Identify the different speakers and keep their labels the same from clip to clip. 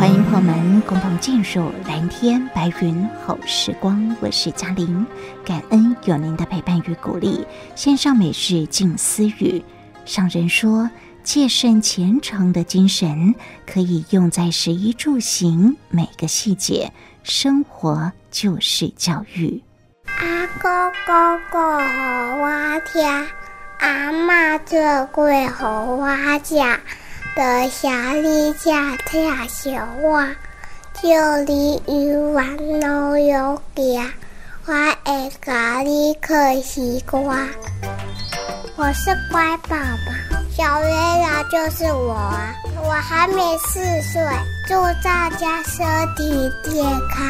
Speaker 1: 欢迎朋友们共同进入蓝天白云好时光，我是嘉玲，感恩有您的陪伴与鼓励。线上美事静思语，上人说，戒慎虔诚的精神可以用在食衣住行每个细节，生活就是教育。
Speaker 2: 阿公公过好哇听，阿嬷做粿好哇食。得小丽家跳小娃，就里鱼丸老有家，我爱咖喱嗑西瓜。我是乖宝宝，小月亮就是我！我还没四岁，祝大家身体健康，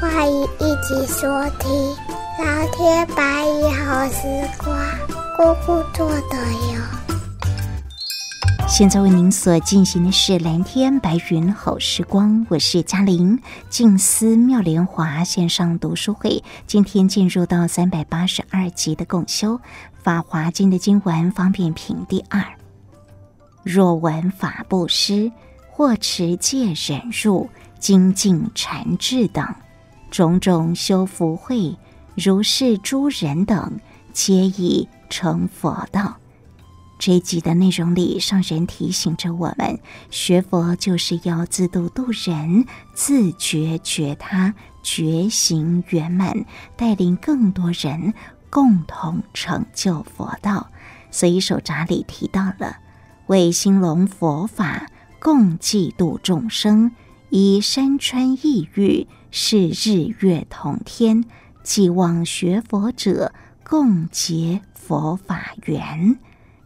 Speaker 2: 欢迎一起收听《蓝天白云好时光》，姑姑做的哟。
Speaker 1: 现在为您所进行的是蓝天白云好时光，我是嘉玲。静思妙莲华线上读书会，今天进入到三百八十二集的共修《法华经》的经文方便品第二。若闻法布施，或持戒忍辱、精进禅智等种种修福慧，如是诸人等，皆已成佛道。这一集的内容里，上人提醒着我们，学佛就是要自度度人，自觉觉他，觉行圆满，带领更多人共同成就佛道。所以手札里提到了，为兴隆佛法，共济度众生，以山川异域，是日月同天，寄望学佛者，共结佛法缘。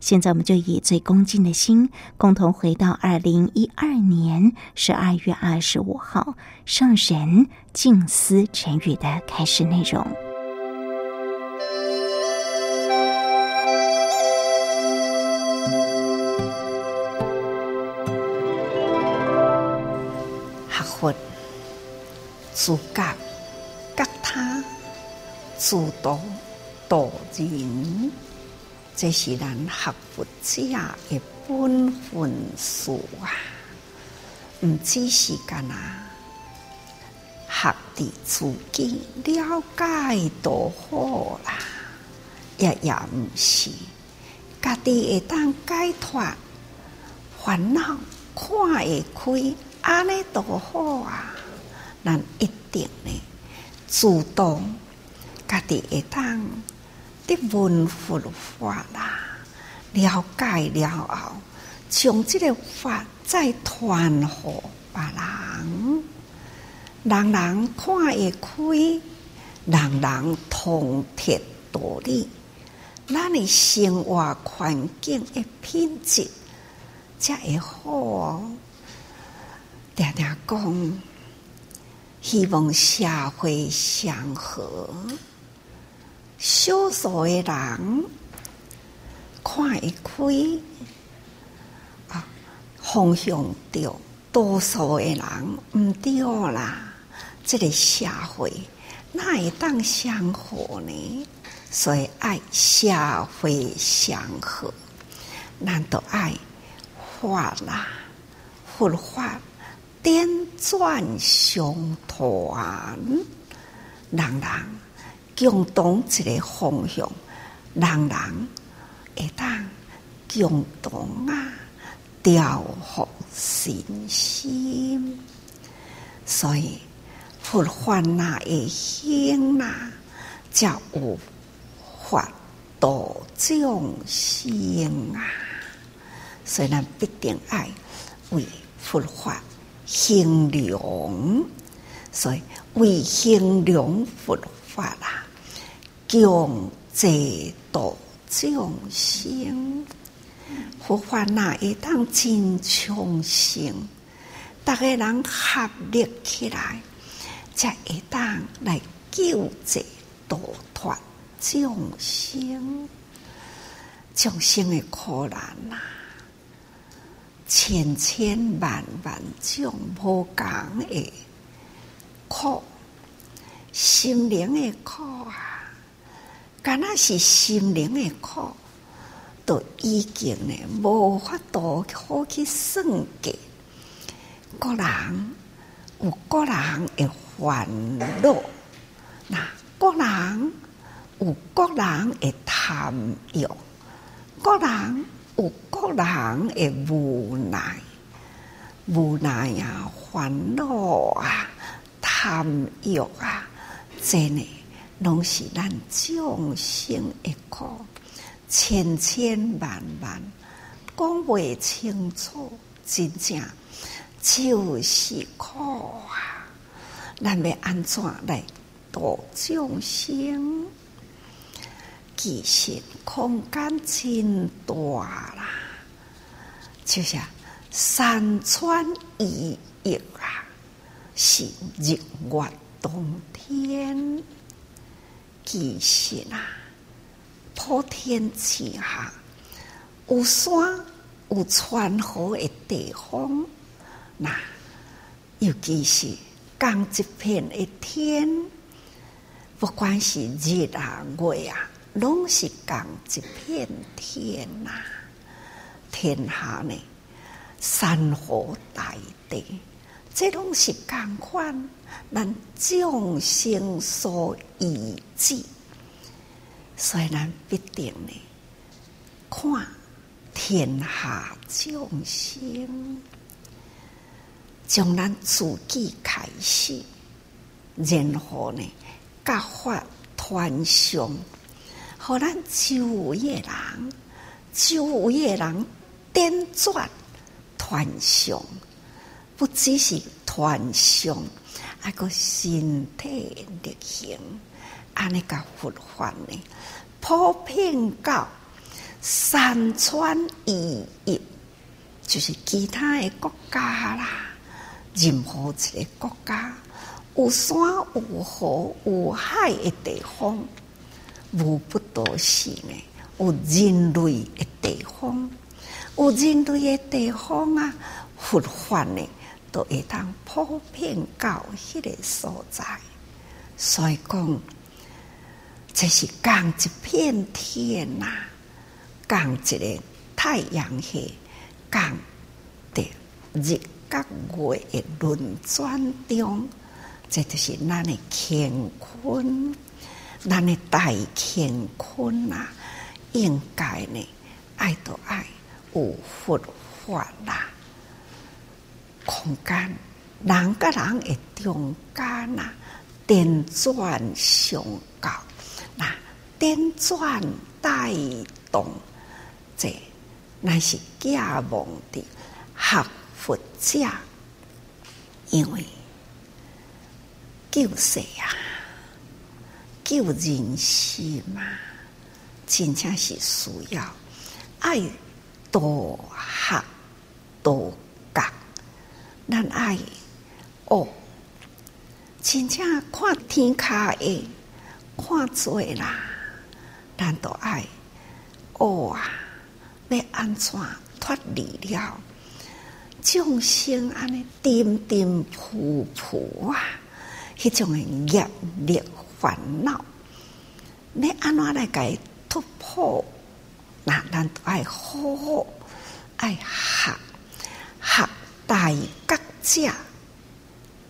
Speaker 1: 现在，我们就以最恭敬的心，共同回到二零一二年十二月二十五号上神静思晨语的开始内容。
Speaker 3: 学佛自觉觉他，自度度人。这是咱学佛者的本分事啊！唔只是干那学的自己了解都好啦，也也唔是家己会当解脱烦恼，看会开，安尼都好啊！咱一定呢，主动家己会当。的文佛法啦，了解了。后，将这个法再传给别人，人人看会开，人人同体道理，咱的生活环境的品质才会好。常常讲，希望社会祥和。少数的人看会开啊，方向对；多数的人唔对啦。这个社会哪会当祥和呢？所以爱社会祥和，难道爱法啦？佛法颠转相团，人人。共同一个方向，人人会当共同啊调伏身心，所以佛法那会行呐，才有法度众生啊。所以咱必定爱为佛法兴隆，所以为兴隆佛啊，共济度众生。佛法哪会当真昌盛？大家人合力起来，才会当来救济度脱众生，众生的苦难呐！千千万万种无共的苦，心灵的苦啊，敢若是心灵的苦，都已经呢无法度好去算计。个人有个人的烦恼，那个人有个人的贪欲，个人。有个人的无奈，无奈啊，烦恼啊，贪欲啊，真诶，拢是咱众生的苦，千千万万讲未清楚，真正就是苦啊！咱要安怎来度众生？其实空间真大啦，就像山川异域啊，是日月冬天。其实啊，普天之下有山有川河的地方，那尤其是共一片的天，不管是日啊月啊。拢是共一片天呐、啊，天下呢，山河大地，这拢是共款，咱众生所依止，所以咱必定呢，看天下众生，从咱自己开始，然后呢，各法传承。互咱周围的人，周围的人点转传承，不只是传承，还个身体力行，安尼个佛法呢，普遍到山川异域，就是其他的国家啦，任何一个国家，有山有河有海的地方。无不都是呢，有人类的地方，有人类的地方啊，佛法呢都会当普遍到迄个所在。所以讲，这是共一片天呐、啊，共一个太阳系，共的日甲月的轮转中，这就是咱的乾坤。咱的大乾坤呐，应该呢爱都爱有佛法啦，空间人甲人诶中间呐，点转相交，那点转带动，这乃是假妄的学佛者，因为救世啊。救人心嘛，真正是需要爱多学多，咱爱哦，真正看天下的看做啦，咱都爱哦啊，要安怎脱离了众生安尼颠颠扑扑啊，迄种的业力。烦恼，你安怎来解突破？那咱都爱好好爱学学大格者，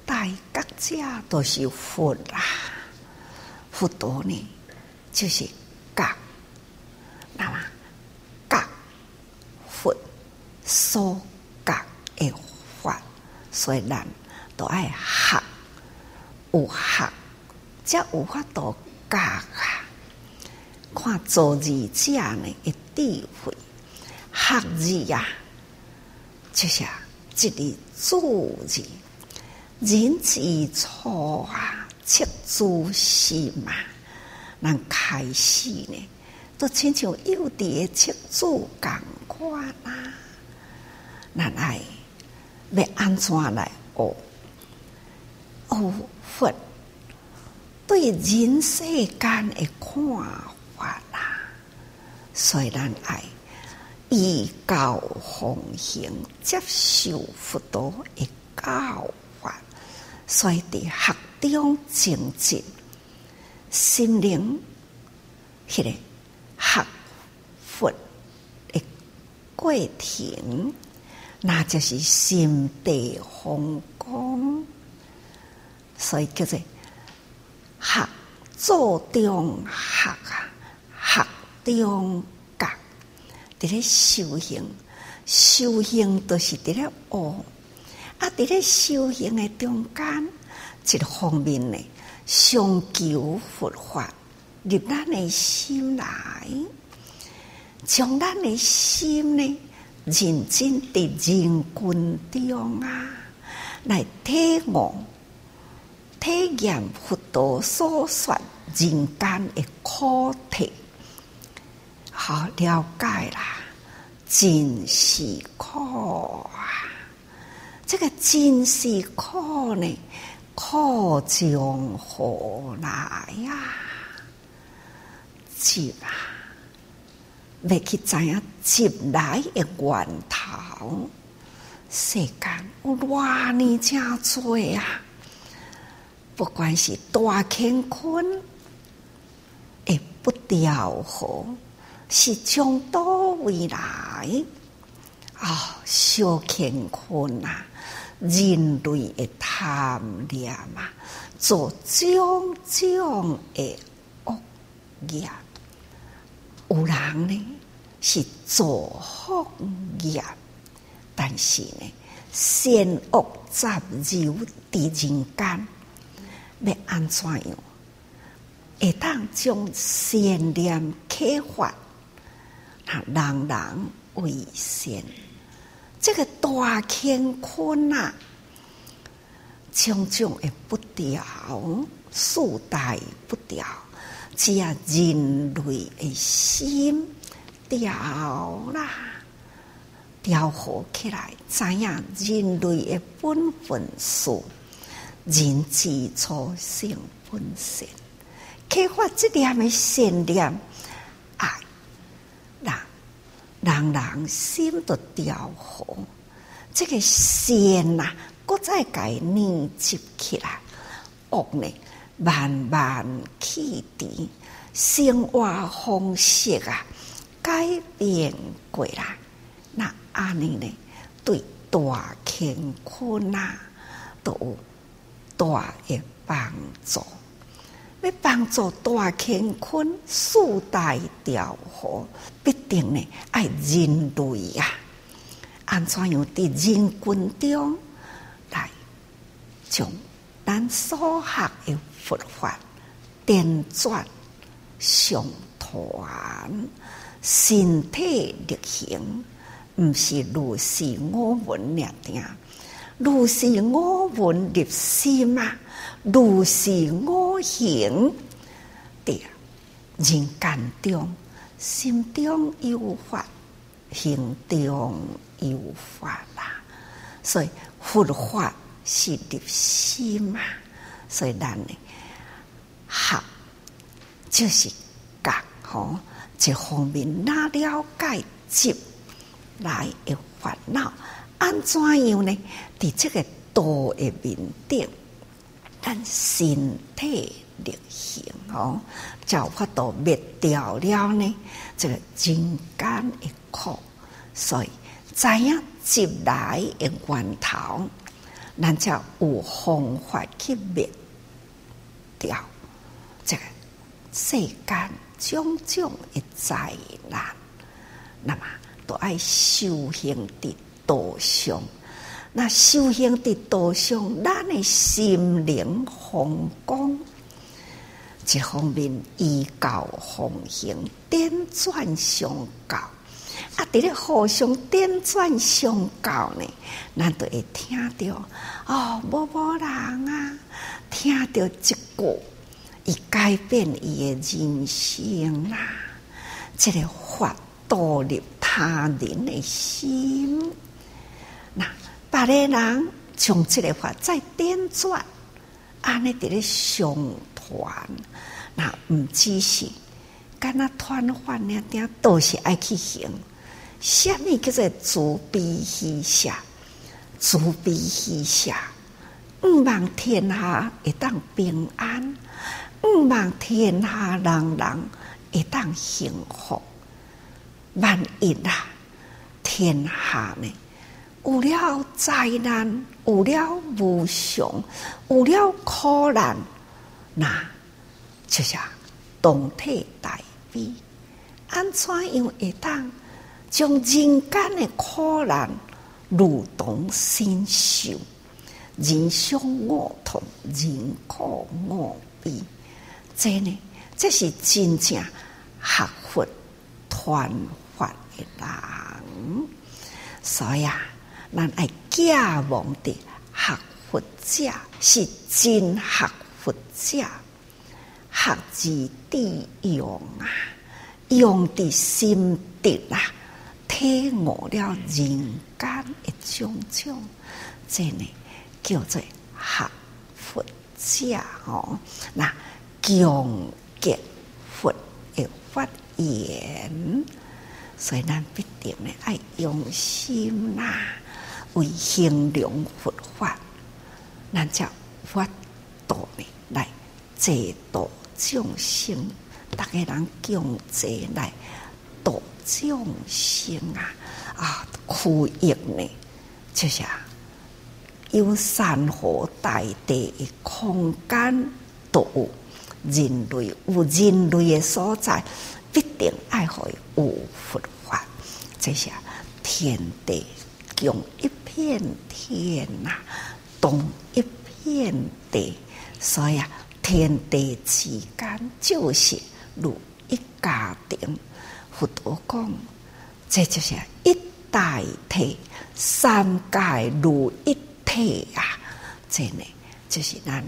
Speaker 3: 大格者都是佛啦、啊。佛陀呢，就是格，那么格佛所格的佛，所以咱都爱学，有学则有法度格啊。看做字者呢，一智慧学字呀、啊，就是、一个主字，人之初啊，赤子心嘛，咱开始呢，都亲像幼稚的赤子共款啊，咱爱要安怎来学？学佛对人世间的看。所以咱爱以教奉行，接受佛陀的教法，所以伫学中精进，心灵迄个学佛的过程，那就是心地风光，所以叫做学做中学啊，学。中，伫咧修行，修行都是伫咧学。啊，伫咧修行的中间，一个方面呢，上求佛法入咱的心来，将咱的心呢，认真伫人群中啊，来体悟、体验佛陀所说人间的苦体。好了解啦，真是苦啊！这个真是苦呢，苦从何来呀？急啊！要去知影急来的源头，世间有偌尼正多啊！不管是大乾坤，也不调和。是从多未来啊、哦，小乾坤啊，人类的贪念啊，做种种的恶业。有人呢是做福业，但是呢，善恶杂糅伫人间，要安怎样？会当将善念开发。人人为先，这个大乾坤啊，种种也不调，世代不调，只要人类的心调啦，调和起来，知影人类的本分是人之初性本善，启发这点的善良。人人心都调和，这个善呐，搁再改凝集起来，恶呢慢慢去除，生活方式啊改变过来，那安尼呢对大乾坤啊都有大的帮助。要帮助大乾坤四大调和，必定呢爱人类、啊，安怎样伫人群中来将咱所学的佛法点转上传，身体力行，毋是如是我闻念听，如是我闻入心啊。如是我行，对，人间中心中有法，行中有法啦。所以佛法是入心嘛，所以咱呢，学就是觉吼，一方面哪了解执来的烦恼，安怎样呢？伫这个道的面顶。但身体力行哦，才有法度灭掉了呢。这个人间的苦，所以知影接来的源头，咱才有方法去灭掉这个世间种种的灾难。那么，都爱修行的道上，那修行的道上，咱的心灵弘光，一方面依教奉行，点转相教。啊，伫咧互相点转相告呢，咱都会听到哦，某某人啊，听到一个，伊改变伊的人生啦。这个法导入他人的心，别个人将这个法再点转，安尼伫咧相传，那毋只是干那传法呢，点都是爱去行。什么叫做慈悲喜舍？慈悲喜舍，毋望天下会当平安，毋望天下人人会当幸福。万一啊，天下呢有了灾难，有了无常，有了苦难，那就是动体大悲，安怎样会当？将人间的苦难如同身受，人生我痛，人苦我悲。这呢，这是真正学佛传法的人。所以啊，咱爱仰望的学佛者，是真学佛者，学之地用啊，用的心得啊。体悟了人间的种种，这呢叫做学佛者哦。那强结佛的法言，所以咱必定呢爱用心呐，为衡量佛法，咱叫佛道呢来济度众生，大家人共济来度。众生啊啊，苦役呢，就是啊有山河大地的空间，都有人类，有人类的所在，必定爱会有佛法。这些天地共一片天呐、啊，同一片地，所以啊，天地之间就是如一家庭。佛陀讲，这就是一大体，三界如一体啊！这呢，就是咱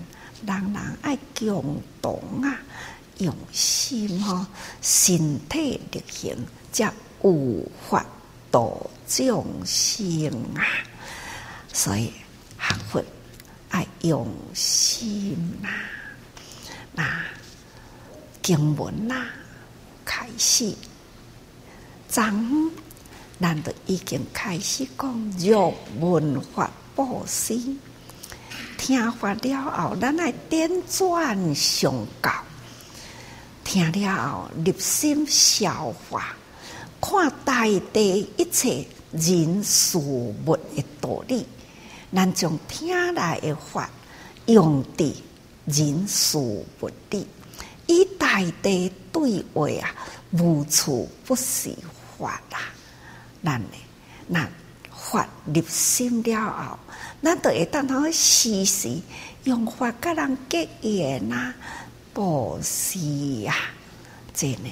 Speaker 3: 人人爱共同啊，用心哦，身体力行，则有法度众生啊！所以学佛爱用心呐、啊，那经文呐、开始。咱难得已经开始讲入文法布施，听法了后，咱来点转上教，听了后入心消化，看大地一切人事物的道理，咱将听来的法用在人事物里，与大地对话啊，无处不是。法啊，咱呢，那法入心了后，咱就会当通时时用法甲人结缘呐，布施呀，这呢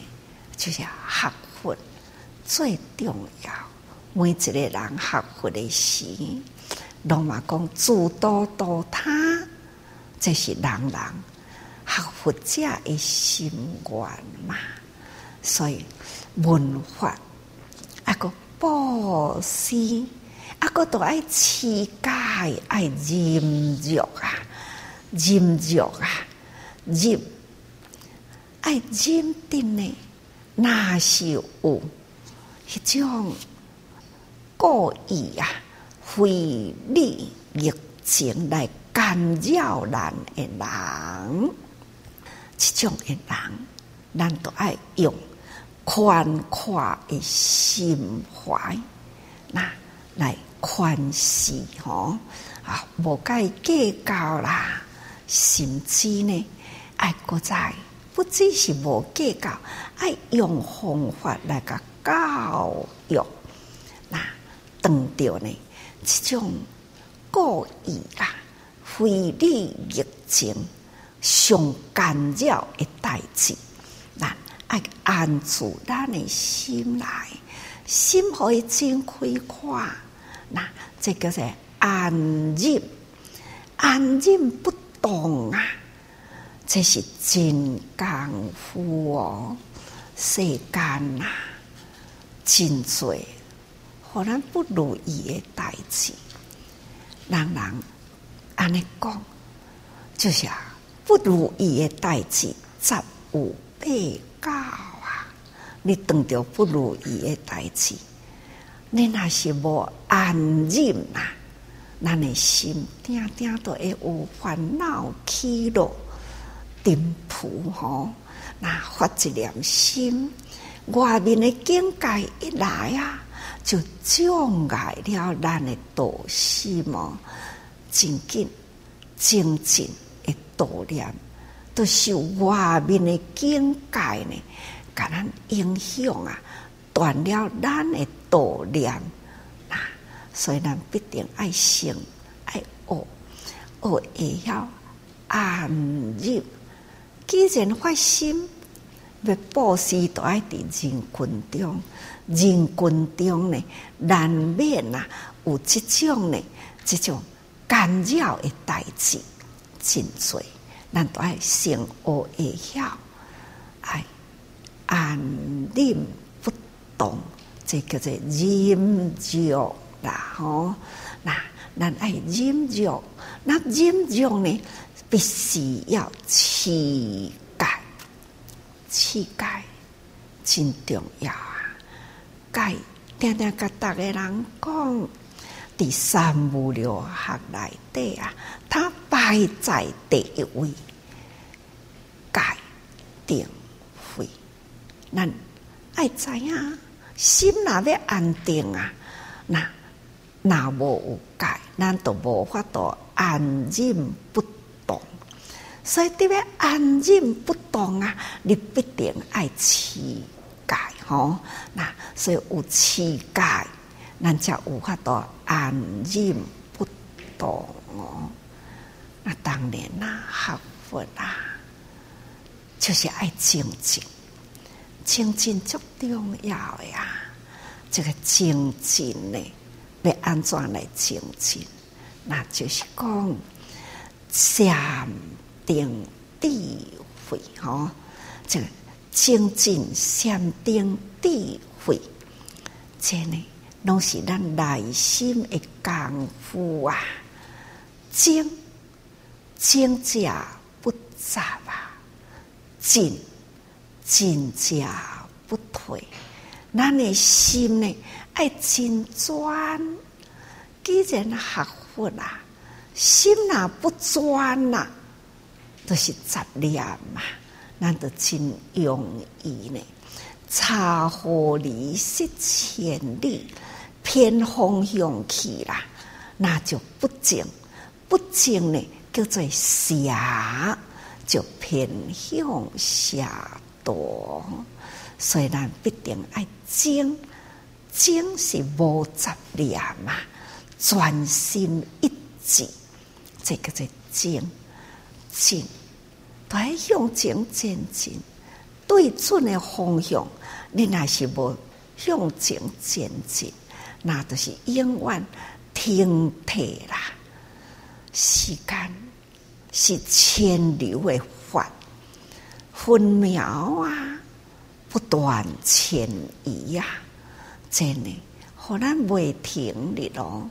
Speaker 3: 就是学佛最重要。每一个人学佛的时，拢嘛讲自度度他，这是人人学佛者的心愿嘛。所以文化。啊个布施，啊个都爱持戒，爱忍辱啊，忍辱啊，忍爱忍定呢，那是有一种故意啊，非礼疫情来干扰咱的人，这种的人，咱都爱用。宽阔的心怀，那来宽恕吼啊！无该计较啦，甚至呢，爱搁在不只是无计较，爱用方法来个教育。那等到呢，这种故意啊，非理疫情上干扰的代志，咱爱安住咱的心来，心可以真开阔。那这个是安忍，安忍不动啊，这是真功夫哦。世间呐，真多，互咱不如意的代志，人人安尼讲，就是啊，不如意的代志十有八九啊。你遇到不如意的代志，你若是无安忍呐，咱诶心定定都会有烦恼起落，颠扑吼。那发一念心，外面的境界一来啊，就障碍了咱的道心哦。真紧精进的道念，都受外面的境界呢，甲咱影响啊，断了咱的道念。那所以咱必定爱行爱学，学会晓安入。既然发心要布施，都爱伫人群中，人群中呢，难免呐有这种呢，这种干扰的代志真多，咱都爱先学会晓，爱安忍不动，这叫做忍辱啦吼。那咱爱忍辱，那忍辱呢？必须要气概，气概真重要啊！戒，定定甲逐个人讲，第三无六学内底啊，他排在第一位。戒定慧，咱爱知影，心若要安定啊，那若无有戒，咱都无法度安忍不。所以特别安忍不动啊，你必定爱持吼。那所以有持戒，咱才有法度安忍不动哦。那当然啦，学佛啦，就是爱精进，精进最重要呀。这个精进呢，要安怎来精进？那就是讲三。定智慧，吼，这个精进禅定智慧，这呢，拢是咱内心的功夫啊。精精者不杂啊，进进者不退。咱的心呢，爱真专。既然学佛啊，心哪不专呐？都是杂念嘛，咱都真容易呢，差互离失千里，偏方向去啦，那就不正，不正呢叫做邪，就偏向邪道。所以咱必定爱精，精是无杂念嘛，专心一致，这个叫精。进，都要向前前进，对准的方向。你若是无向前前进，那都是永远停滞啦。时间是千流的法，分秒啊不断迁移呀，真的，好难未停的咯。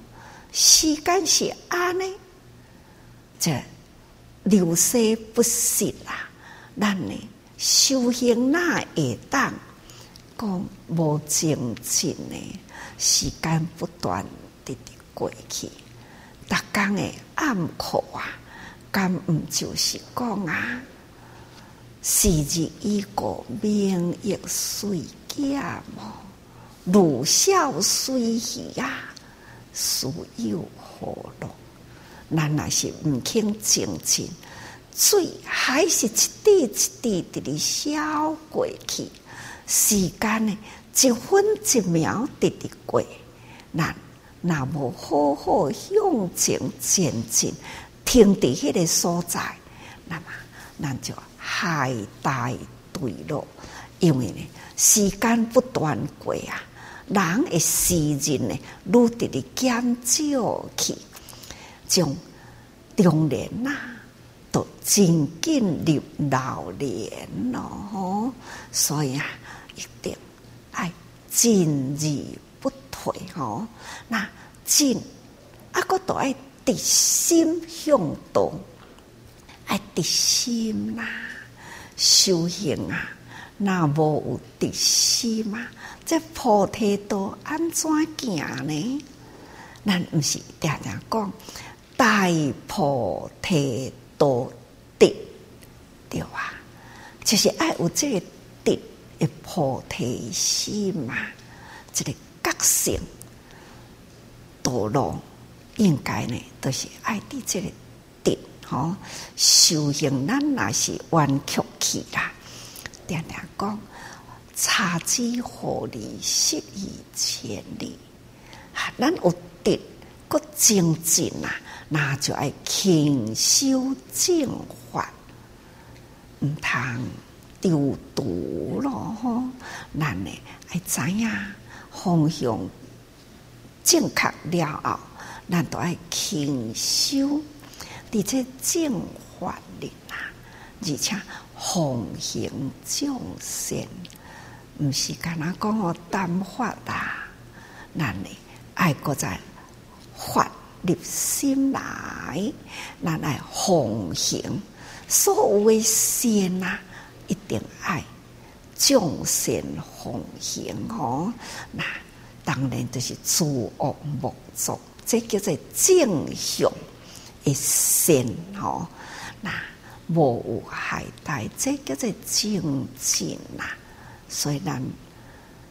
Speaker 3: 时间是安尼，这。流逝不息啦，咱呢修行哪会当讲无精进呢？时间不断地地过去，逐工的暗苦啊，敢毋就是讲啊？时日已过，明月随减哦，如笑随喜呀，死又何乐？咱若是毋肯精进，水还是一滴一滴滴的消过去，时间呢一分一秒滴滴过，咱那无好好向前前进，停伫迄个所在，那么咱就害大对路，因为呢，时间不断过啊，人的时日呢，愈直直减少去，将中年呐、啊，都真紧入老年咯，所以啊，一定爱进而不退吼，那进啊，个都爱直心向东，爱直心啦，修行啊，那无有直心啊，这菩提道安怎行呢？咱毋是常常讲大菩提道直对啊，就是爱有这个直的菩提心嘛，这个觉性道路应该呢，都是爱的这个德吼。修行，咱若是弯曲去啦，常常讲差之毫厘，失以千里。啊咱有德，搁精进啊，那就爱勤修正法，毋通丢毒咯吼。咱呢爱知影方向正确了后，咱都爱勤修，伫这正法里啊，而且奉行众善，毋是干那讲我淡法啦，咱呢爱搁在法入心来，咱来奉行所谓善啊，一定爱众善奉行哦，那。当然就是诸恶莫作，这叫做正向的善吼。那无有害大，这叫做正见呐。所以咱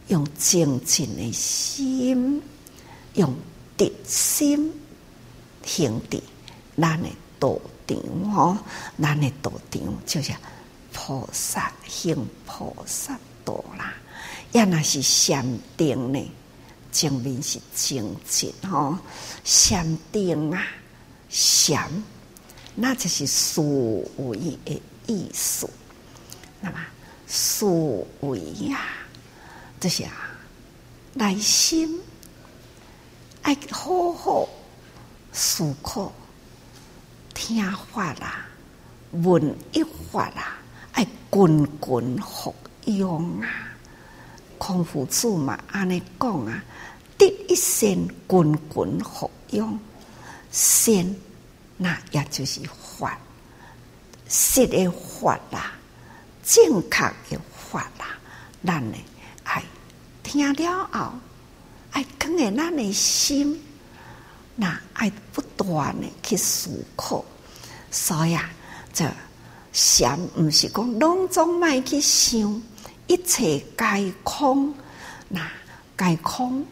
Speaker 3: 用正见的心，用直心行的，咱的道场吼，咱的道场就是菩萨行菩萨道啦。也那是禅定呢。正面是精进吼，禅定啊，禅，那就是思维的意思。那么思维呀，就是啊，内心爱好好思考、听法啦、闻一法啦，爱滚滚服用啊。孔夫子嘛，安尼讲啊。得一善，滚滚服用善，那也就是法，实的法啦，正确的法啦，咱呢爱听了后，爱放在咱的心，那爱不断的去思考，所以啊，这禅毋是讲拢总卖去想，一切皆空，那皆空。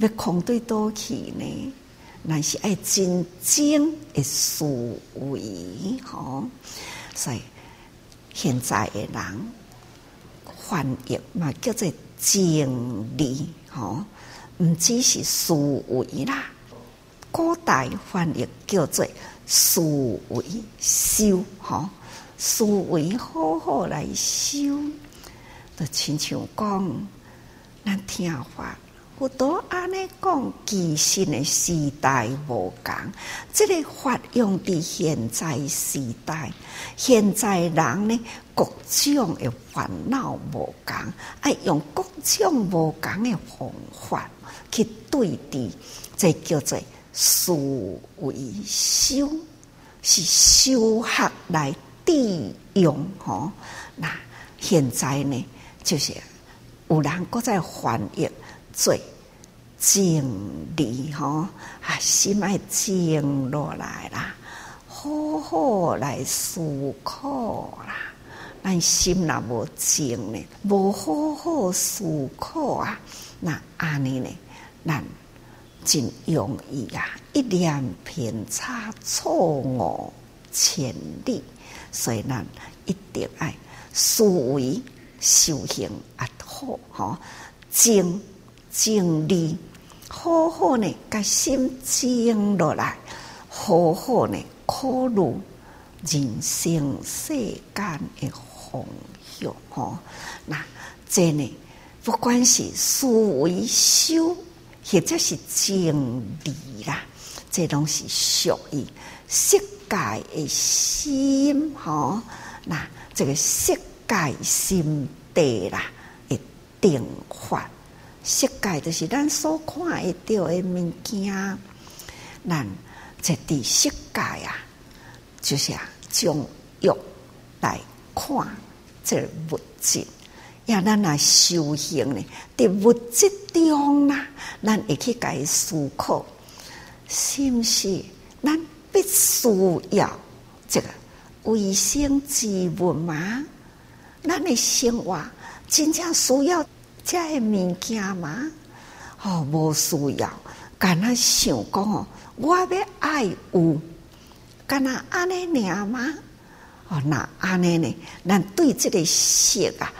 Speaker 3: 要空对倒去呢？那是爱真正的思维吼。所以现在的人翻译嘛，叫做正理吼，毋只是思维啦。古代翻译叫做思维修吼，思维好好来修，就亲像讲咱听法。不多安尼讲，其实的时代无共，这个发用伫现在时代，现在人呢各种的烦恼无共，爱用各种无共的方法去对治，这叫做思维修，是修学来利用吼。那现在呢，就是有人搁在翻译。做静理吼，啊，心爱静落来啦，好好来思考啦。咱心若无静呢，无好好思考啊，那安尼呢，咱真容易啊，一念偏差，错误千里。所以咱一定爱思维修行啊，好吼静。正理好好呢，把心静落来，好好呢，考虑人生世间的方向。吼，那这呢，不管是思维修，或者是经理啦，这拢是属于世界的心。吼，那这个世界心地啦，的定法。世界就是咱所看会到的物件，咱在地世界啊，就是啊，从欲来看这物质，呀咱来修行呢，在物质中啦，咱会去改思考，是不是？咱必须要这个卫生之物吗？咱的生活真正需要。这个物件吗？哦，无需要。干那想讲哦，我要爱有，干那安尼尔吗？哦，那安尼呢？咱对这个色啊，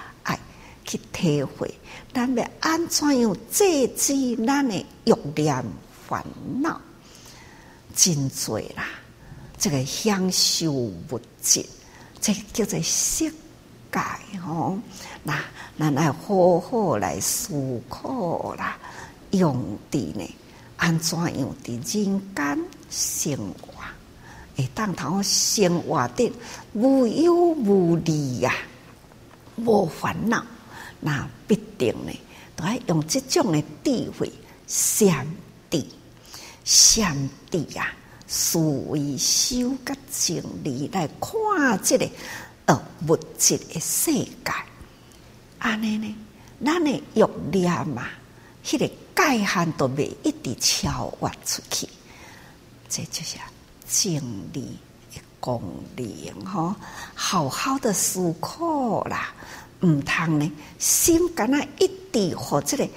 Speaker 3: 去体会，咱要安怎样制止咱的欲念烦恼？真多啦，这个享受物质，这个叫做色界哦。那咱来好好来思考啦，用的呢？安怎样的人间生活？会当头生活的无忧无虑呀，无烦恼。那必定呢，都要用这种的智慧，禅智，禅智呀，思维修个经理来看这个呃物质的世界。安尼呢？咱的欲念嘛，迄个界限都未一直超越出去，这就是经理的功能吼。好好的思考啦，毋通呢心敢若一直互这个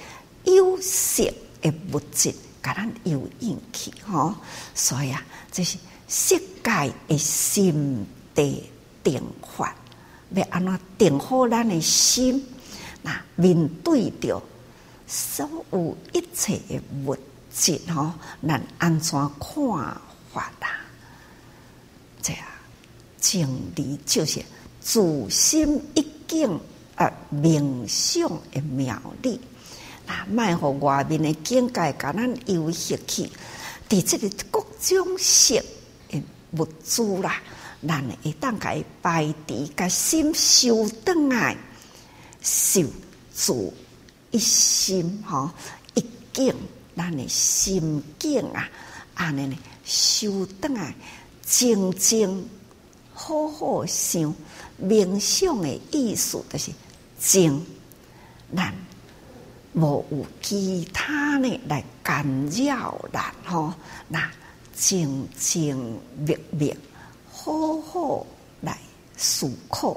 Speaker 3: 有色的物质甲咱有引起吼。所以啊，这是世界的心地定法，要安怎定好咱的心？那面对着所有一切的物质吼，咱安怎看法啊？这样经理就是自心一境而冥想的妙理。那卖互外面的境界，甲咱游戏去，伫这个各种色的物质啦，咱会当甲伊摆伫甲心修转来。修足一心哈，一境，咱的心境啊，安尼呢，修转来，静静好好想，冥想的意思就是静，咱无有其他呢来干扰咱吼，那静静默默，好好来思考，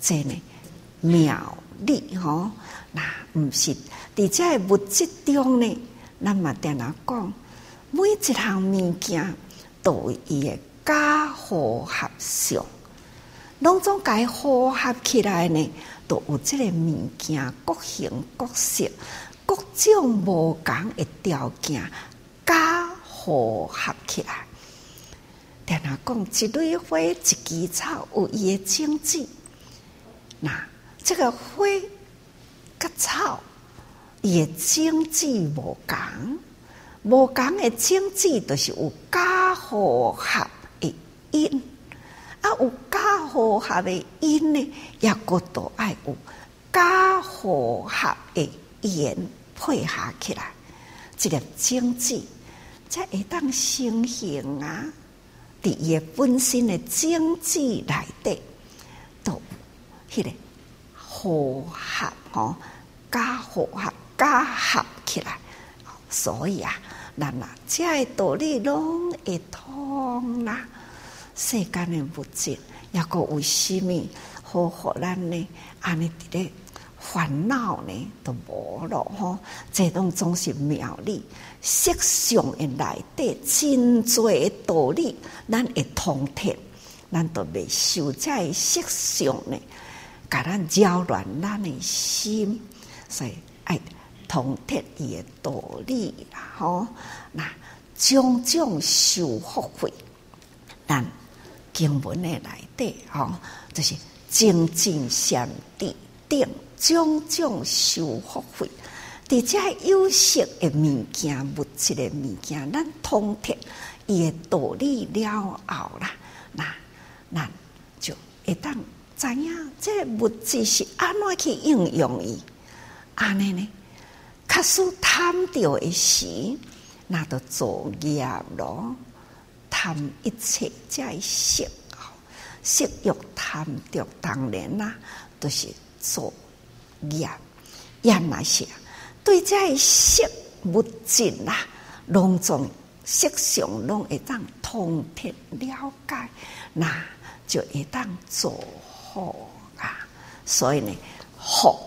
Speaker 3: 这呢妙。你吼，那毋是伫遮个物质中呢？咱嘛定定讲，每一项物件都有伊个假和合相，拢总该和合起来呢，都有这个物件各形各色、各种无共的条件，加和合起来。定定讲，一蕊花、一枝草有伊的种子，那。这个花、甲草，伊的种子无共，无共的种子，就是有假和合的因。啊，有假和合的因呢，也阁都爱有加和合的缘配合起来，这个经济才会当成形啊！伫伊本身的经济内底，都迄个。和合吼，加和合，加合起来，所以啊，咱啊，这个道理拢会通啦。世间的物质，抑阁为虾米好互咱呢？安尼伫咧烦恼呢都无咯吼。这拢总是妙理，色相的内底真多道理，咱会通达，咱都未受在色相呢。甲咱扰乱咱的心，所以爱通达伊的道理啦，吼，那种种受福慧，咱经文的内底，吼，就是精进禅定定，种种修福慧。伫遮有色的物件、物质的物件，咱通达伊的道理了后啦，那咱就会当知影，这物质是安怎去应用伊，安尼呢？卡使贪着的时，那就作业咯。贪一切在色，色欲贪着，当然啦，都、是作业。业那些对这色物质啦，拢总色相拢会当通达了解，那就会当做好啊。所以呢，福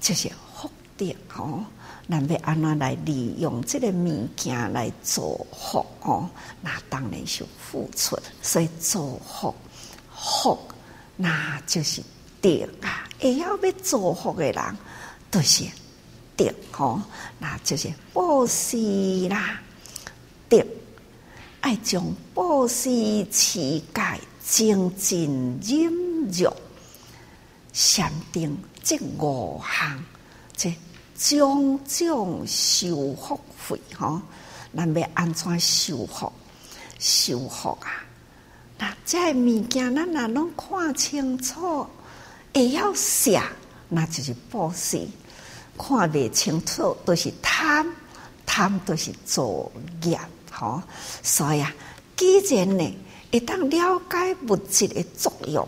Speaker 3: 就是福德哦。咱要安怎来利用这个物件来造福哦？那当然是付出，所以造福福，那就是德啊！会晓要造福的人，都是德哦。那就是布施啦，德爱将布施、持戒、精进、忍辱、禅定这五项，这。种种修福慧，吼，咱要安怎修福？修福啊！那这物件，咱若拢看清楚，会晓写，那就是布施；看未清楚，都是贪，贪都是作业，吼。所以啊，既然呢，会当了解物质的作用，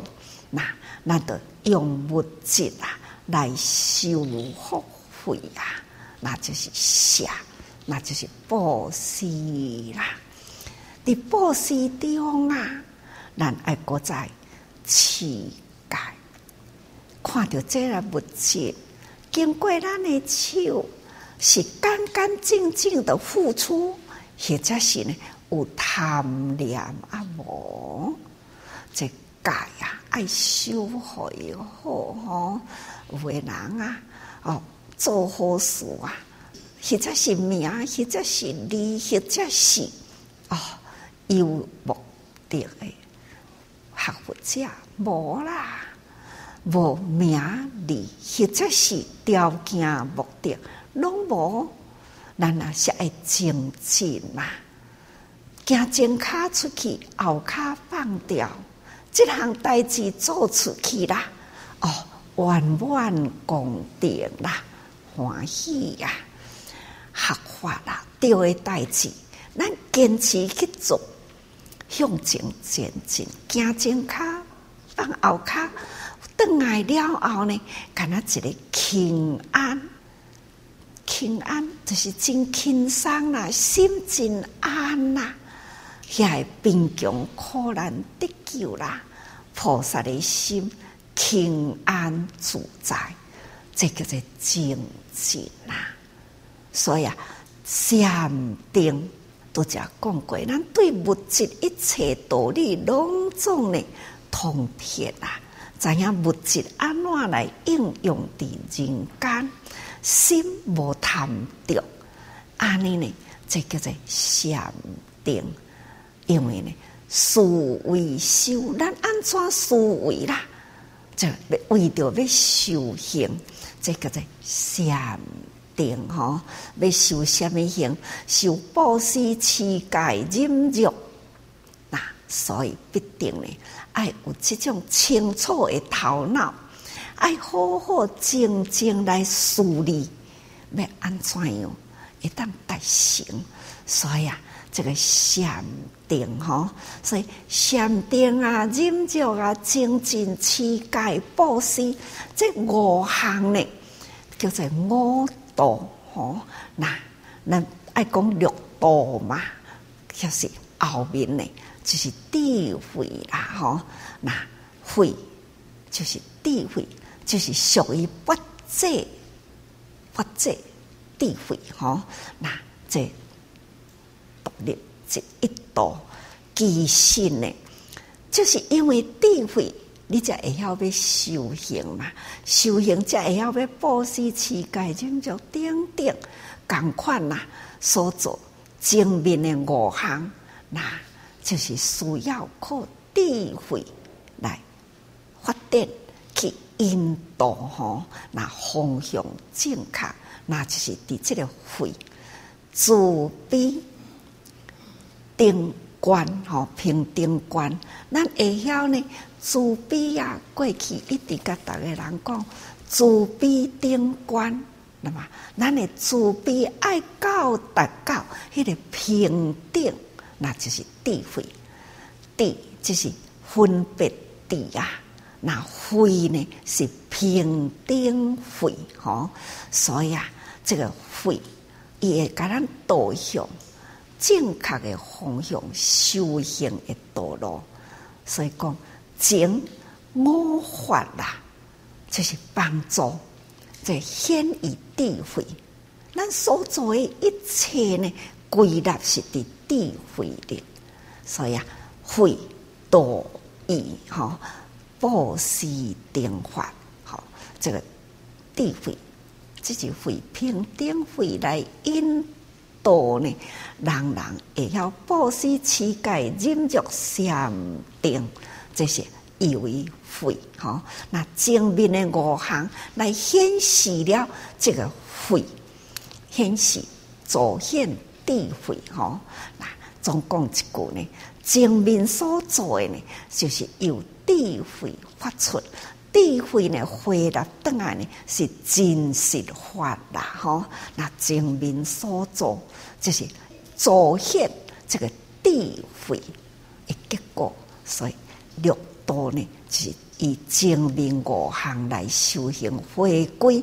Speaker 3: 那那得用物质啊来修福。慧啊，那就是下，那就是布施啦。伫布施中啊，咱爱国在持戒，看到这个物质经过咱的手，是干干净净的付出，或者是呢有贪念啊无？这戒啊，爱修好以后吼，有的人啊，哦。做好事啊，或者是名，或者是利，或者是哦有目的的学佛者无啦，无名利，或者是条件目的拢无，咱也是爱精进嘛。行前脚出去，后脚放掉，这项代志做出去啦，哦，万万功德啦。欢喜呀、啊，学法啦，对的代志，咱坚持去做，向前前进，行前脚，放后脚，转来了后呢，敢若一个轻安，轻安就是真轻松啦，心真安啦，遐个贫穷苦难得救啦，菩萨的心轻安自在，这叫做静。是啦，所以啊，禅定都只讲过，咱对物质一切道理拢总呢通达啦，知影物质安怎来应用伫人间，心无贪着，安尼呢，这叫做禅定。因为呢，思维修，咱安怎思维啦？就为着要修行。这个在禅定吼，要修什么行？修布施、持戒、忍辱。那所以必定呢，爱有这种清楚的头脑，爱好好静静来梳理，要安怎样一旦达成。所以啊，这个禅定吼，所以禅定啊、忍辱啊、精进、持戒、布施，这五项呢。叫做五道吼，那那爱讲六道嘛，就是后面呢，就是智慧啦吼，那慧就是智慧，就是属于不济不济智慧吼，那这独立。这一度，其实呢，就是因为智慧你才会晓要修行嘛，修行才会晓要布施、持戒、忍辱、等等，共款呐，所做正面的五行，那就是需要靠智慧来发展去引导吼，那方向正确，那就是伫这个慧慈悲定观吼，平定观，咱会晓呢。慈悲啊，过去一直甲逐个人讲慈悲定观，那么咱的慈悲爱到达到迄个平等，那就是智慧。智就是分别智啊，那慧呢是平等慧，吼。所以啊，这个慧伊会甲咱导向正确的方向，修行的道路。所以讲。情我法啦，就是帮助，这显于智慧。咱所做的一切呢，归纳是伫智慧里。所以啊，慧道义哈，布施定法，好，这个智慧，这是慧平等慧来引导呢，人人会晓布施、持戒、忍辱、禅定。这些以为慧哈，那正面的五行来显示了这个慧，显示彰显智慧哈。那总共一句呢，正面所做的呢，就是由智慧发出，智慧呢回答当然呢是真实法啦哈。那正面所做就是彰显这个智慧的结果，所以。六道呢就，是以正面五行来修行，回归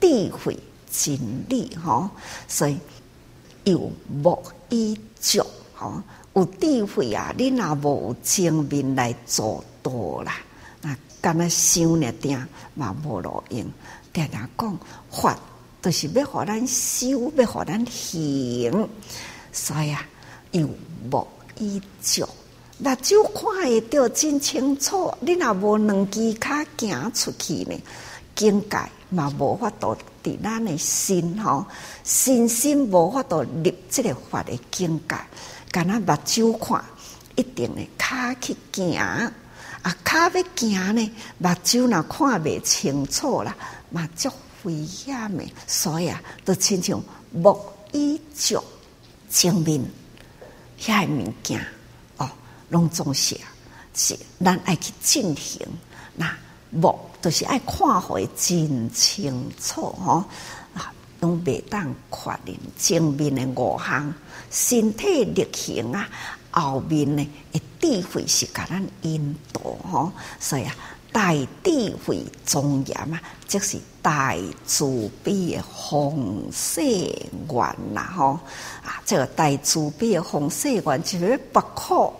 Speaker 3: 智慧真理哈。所以有目以足哈，有智慧啊，你若无正面来做道啦，干那想呢点嘛无路用。定定讲法，都是要互咱修，要互咱行。所以啊，有目以照。目睭看会到真清楚，你若无两只脚行出去呢？境界嘛无法度伫咱的心吼，身心无法度入这个法的境界。干那目睭看，一定呢脚去行啊，脚要行呢，目睭若看未清楚啦，嘛足危险的。所以啊，都亲像目以足，正面遐物件哦。拢总是，是咱爱去进行。那目都是爱看会真清楚吼啊，拢袂当确认正面的五项身体力行啊，后面呢，智慧是甲咱引导吼。所以啊，大智慧庄严啊，即是大慈悲的弘誓愿呐吼啊，这个大慈悲的弘誓愿就是不可。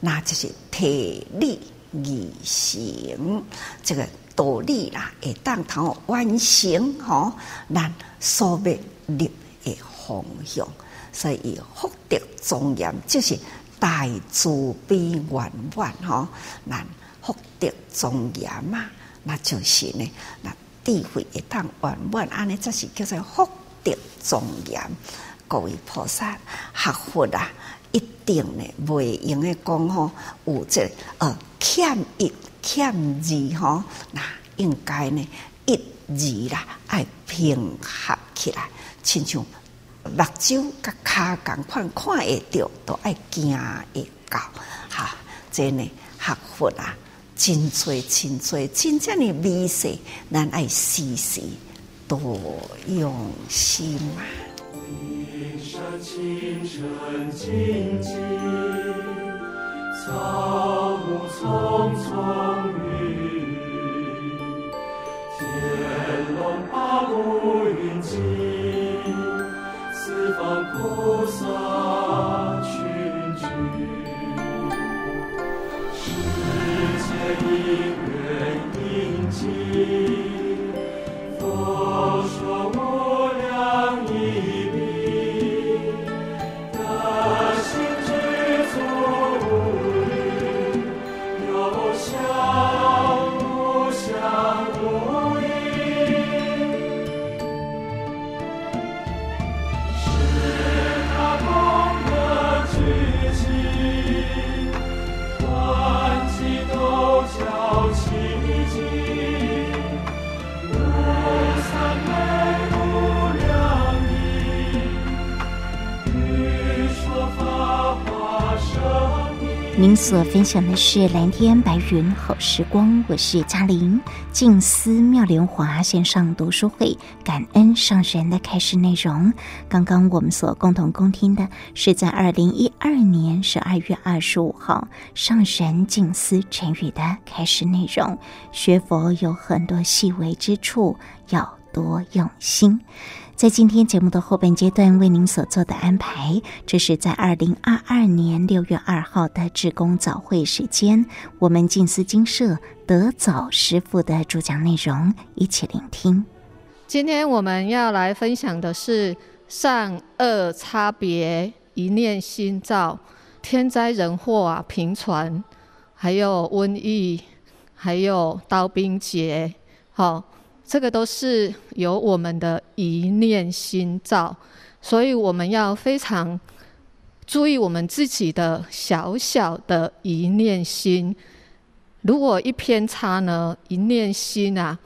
Speaker 3: 那就是体力而行，这个道理啦，会当头完成吼，咱所欲立的方向，所以福德庄严就是大慈悲圆满吼，咱福德庄严嘛，那就是呢，那智慧会当圆满，安尼则是叫做福德庄严。各位菩萨学佛啊！一定呢，袂用诶讲吼，有这个、呃欠一欠二吼，那应该呢一二啦，爱平合起来，亲像目睭甲骹共款看会到，都爱惊会到，哈，这呢学佛啊，真多真多，真正的美事，咱爱时时多用心嘛。
Speaker 4: 山清晨静静，草木葱葱郁郁，天龙八部云集，菩萨群聚，世间因缘应尽。
Speaker 1: 您所分享的是蓝天白云好时光，我是嘉玲。静思妙莲华线上读书会感恩上人的开示内容。刚刚我们所共同恭听的是在二零一二年十二月二十五号上人静思成语的开示内容。学佛有很多细微之处，要多用心。在今天节目的后半阶段，为您所做的安排，这是在二零二二年六月二号的志工早会时间，我们静思精舍得早师傅的主讲内容，一起聆听。
Speaker 5: 今天我们要来分享的是善恶差别，一念心造，天灾人祸啊频传，还有瘟疫，还有刀兵劫，好。这个都是由我们的一念心造，所以我们要非常注意我们自己的小小的一念心。如果一偏差呢，一念心啊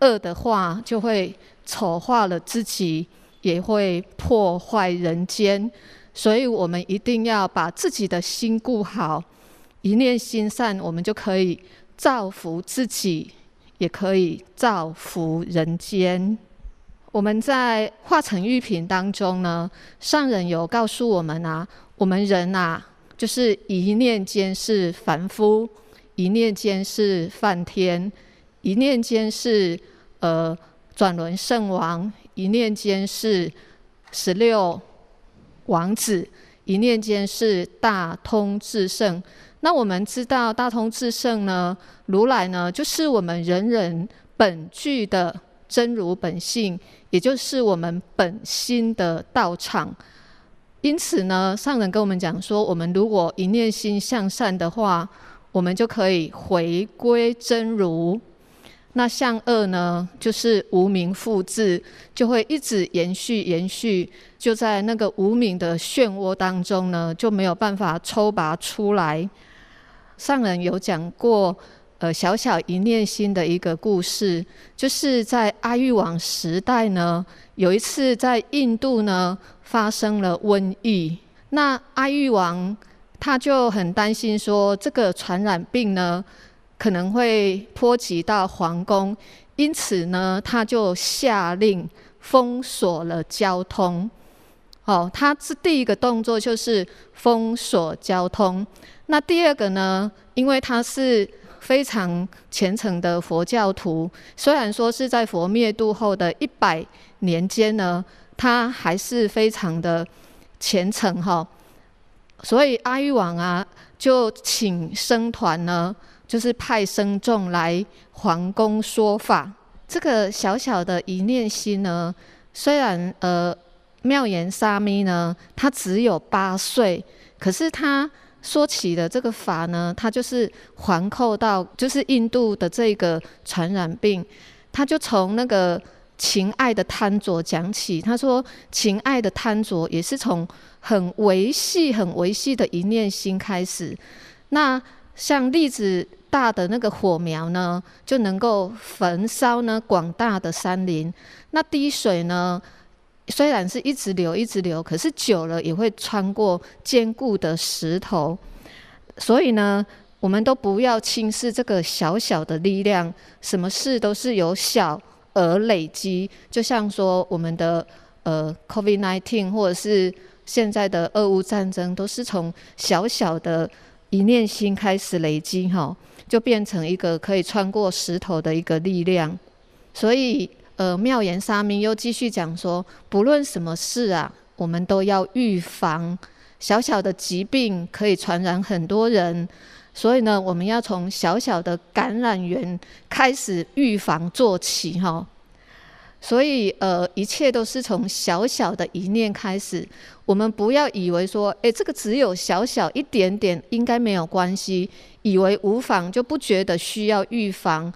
Speaker 5: 恶的话，就会丑化了自己，也会破坏人间。所以我们一定要把自己的心顾好，一念心善，我们就可以造福自己。也可以造福人间。我们在化成玉品当中呢，上人有告诉我们啊，我们人啊，就是一念间是凡夫，一念间是梵天，一念间是呃转轮圣王，一念间是十六王子，一念间是大通智圣。那我们知道大通智胜呢，如来呢，就是我们人人本具的真如本性，也就是我们本心的道场。因此呢，上人跟我们讲说，我们如果一念心向善的话，我们就可以回归真如。那向恶呢，就是无明复制，就会一直延续延续，就在那个无明的漩涡当中呢，就没有办法抽拔出来。上人有讲过，呃，小小一念心的一个故事，就是在阿育王时代呢，有一次在印度呢发生了瘟疫，那阿育王他就很担心说，这个传染病呢可能会波及到皇宫，因此呢，他就下令封锁了交通。哦，他是第一个动作就是封锁交通。那第二个呢？因为他是非常虔诚的佛教徒，虽然说是在佛灭度后的一百年间呢，他还是非常的虔诚哈。所以阿育王啊，就请僧团呢，就是派僧众来皇宫说法。这个小小的一念心呢，虽然呃妙言沙弥呢，他只有八岁，可是他。说起的这个法呢，他就是环扣到就是印度的这个传染病，他就从那个情爱的贪着讲起。他说，情爱的贪着也是从很维系、很维系的一念心开始。那像粒子大的那个火苗呢，就能够焚烧呢广大的山林。那滴水呢，虽然是一直流一直流，可是久了也会穿过坚固的石头。所以呢，我们都不要轻视这个小小的力量。什么事都是由小而累积。就像说我们的呃 COVID-19，或者是现在的俄乌战争，都是从小小的一念心开始累积，哈，就变成一个可以穿过石头的一个力量。所以。呃，妙言沙弥又继续讲说，不论什么事啊，我们都要预防。小小的疾病可以传染很多人，所以呢，我们要从小小的感染源开始预防做起，哈。所以，呃，一切都是从小小的一念开始。我们不要以为说，诶，这个只有小小一点点，应该没有关系，以为无妨，就不觉得需要预防。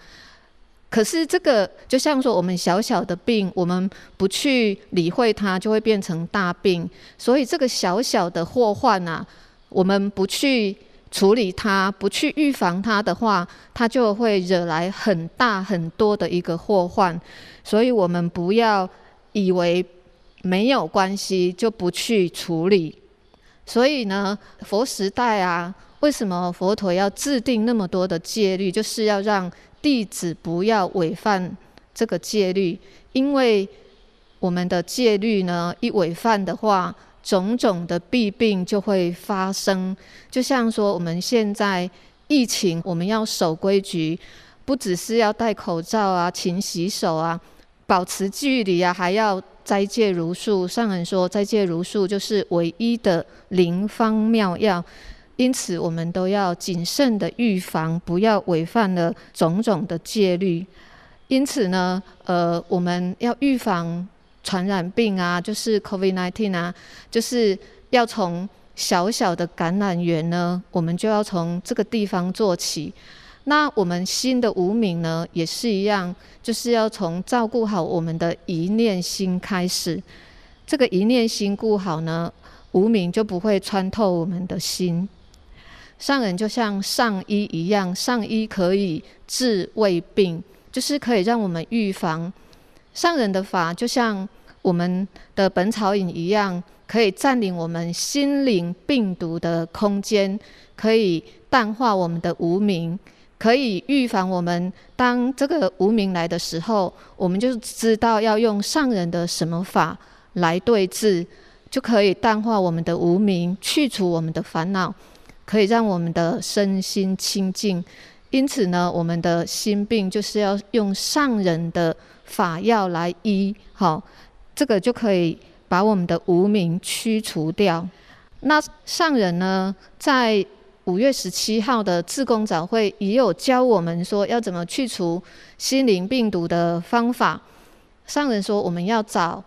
Speaker 5: 可是这个就像说，我们小小的病，我们不去理会它，就会变成大病。所以这个小小的祸患啊，我们不去处理它，不去预防它的话，它就会惹来很大很多的一个祸患。所以我们不要以为没有关系就不去处理。所以呢，佛时代啊。为什么佛陀要制定那么多的戒律？就是要让弟子不要违反这个戒律，因为我们的戒律呢，一违反的话，种种的弊病就会发生。就像说我们现在疫情，我们要守规矩，不只是要戴口罩啊、勤洗手啊、保持距离啊，还要。斋戒如数，上人说斋戒如数就是唯一的灵方妙药，因此我们都要谨慎的预防，不要违反了种种的戒律。因此呢，呃，我们要预防传染病啊，就是 COVID-19 啊，就是要从小小的感染源呢，我们就要从这个地方做起。那我们新的无明呢，也是一样，就是要从照顾好我们的一念心开始。这个一念心顾好呢，无明就不会穿透我们的心。上人就像上医一样，上医可以治未病，就是可以让我们预防。上人的法就像我们的本草饮一样，可以占领我们心灵病毒的空间，可以淡化我们的无名。可以预防我们当这个无名来的时候，我们就知道要用上人的什么法来对治，就可以淡化我们的无名，去除我们的烦恼，可以让我们的身心清净。因此呢，我们的心病就是要用上人的法药来医，好，这个就可以把我们的无明驱除掉。那上人呢，在五月十七号的志工早会也有教我们说要怎么去除心灵病毒的方法。上人说，我们要找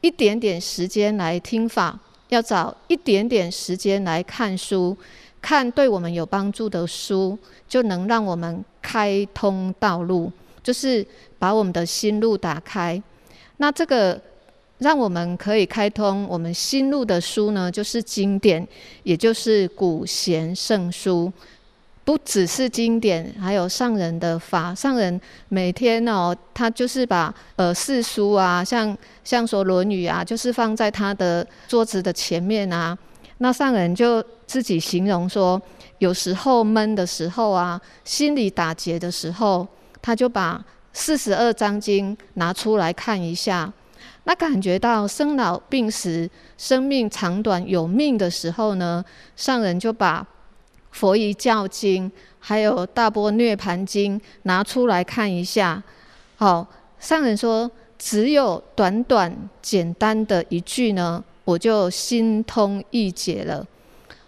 Speaker 5: 一点点时间来听法，要找一点点时间来看书，看对我们有帮助的书，就能让我们开通道路，就是把我们的心路打开。那这个。让我们可以开通我们心路的书呢，就是经典，也就是古贤圣书，不只是经典，还有上人的法。上人每天哦，他就是把呃四书啊，像像说《论语》啊，就是放在他的桌子的前面啊。那上人就自己形容说，有时候闷的时候啊，心里打结的时候，他就把四十二章经拿出来看一下。那感觉到生老病死、生命长短、有命的时候呢，上人就把《佛遗教经》还有《大波涅槃经》拿出来看一下。好，上人说，只有短短简单的一句呢，我就心通意解了。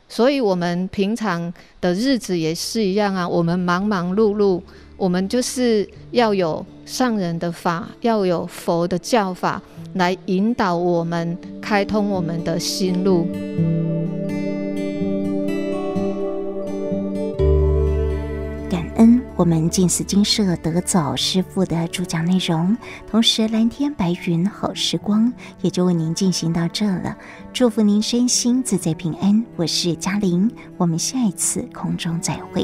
Speaker 5: 所以，我们平常的日子也是一样啊，我们忙忙碌碌，我们就是要有上人的法，要有佛的教法。来引导我们开通我们的心路。
Speaker 1: 我们静思金舍得早师父的主讲内容，同时蓝天白云好时光也就为您进行到这了。祝福您身心自在平安。我是嘉玲，我们下一次空中再会。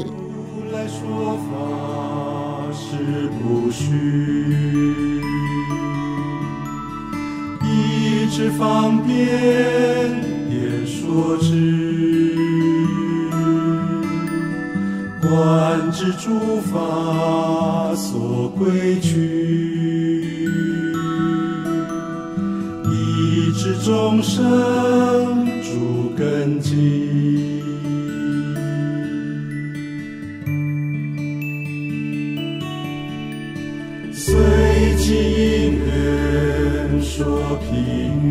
Speaker 4: 来说法是不虚一直方便演说之，观知诸法所归趣，一知众生诸根基，随机因缘。说譬喻，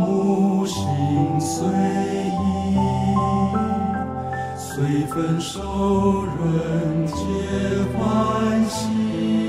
Speaker 4: 母心随意，随分受人皆欢喜。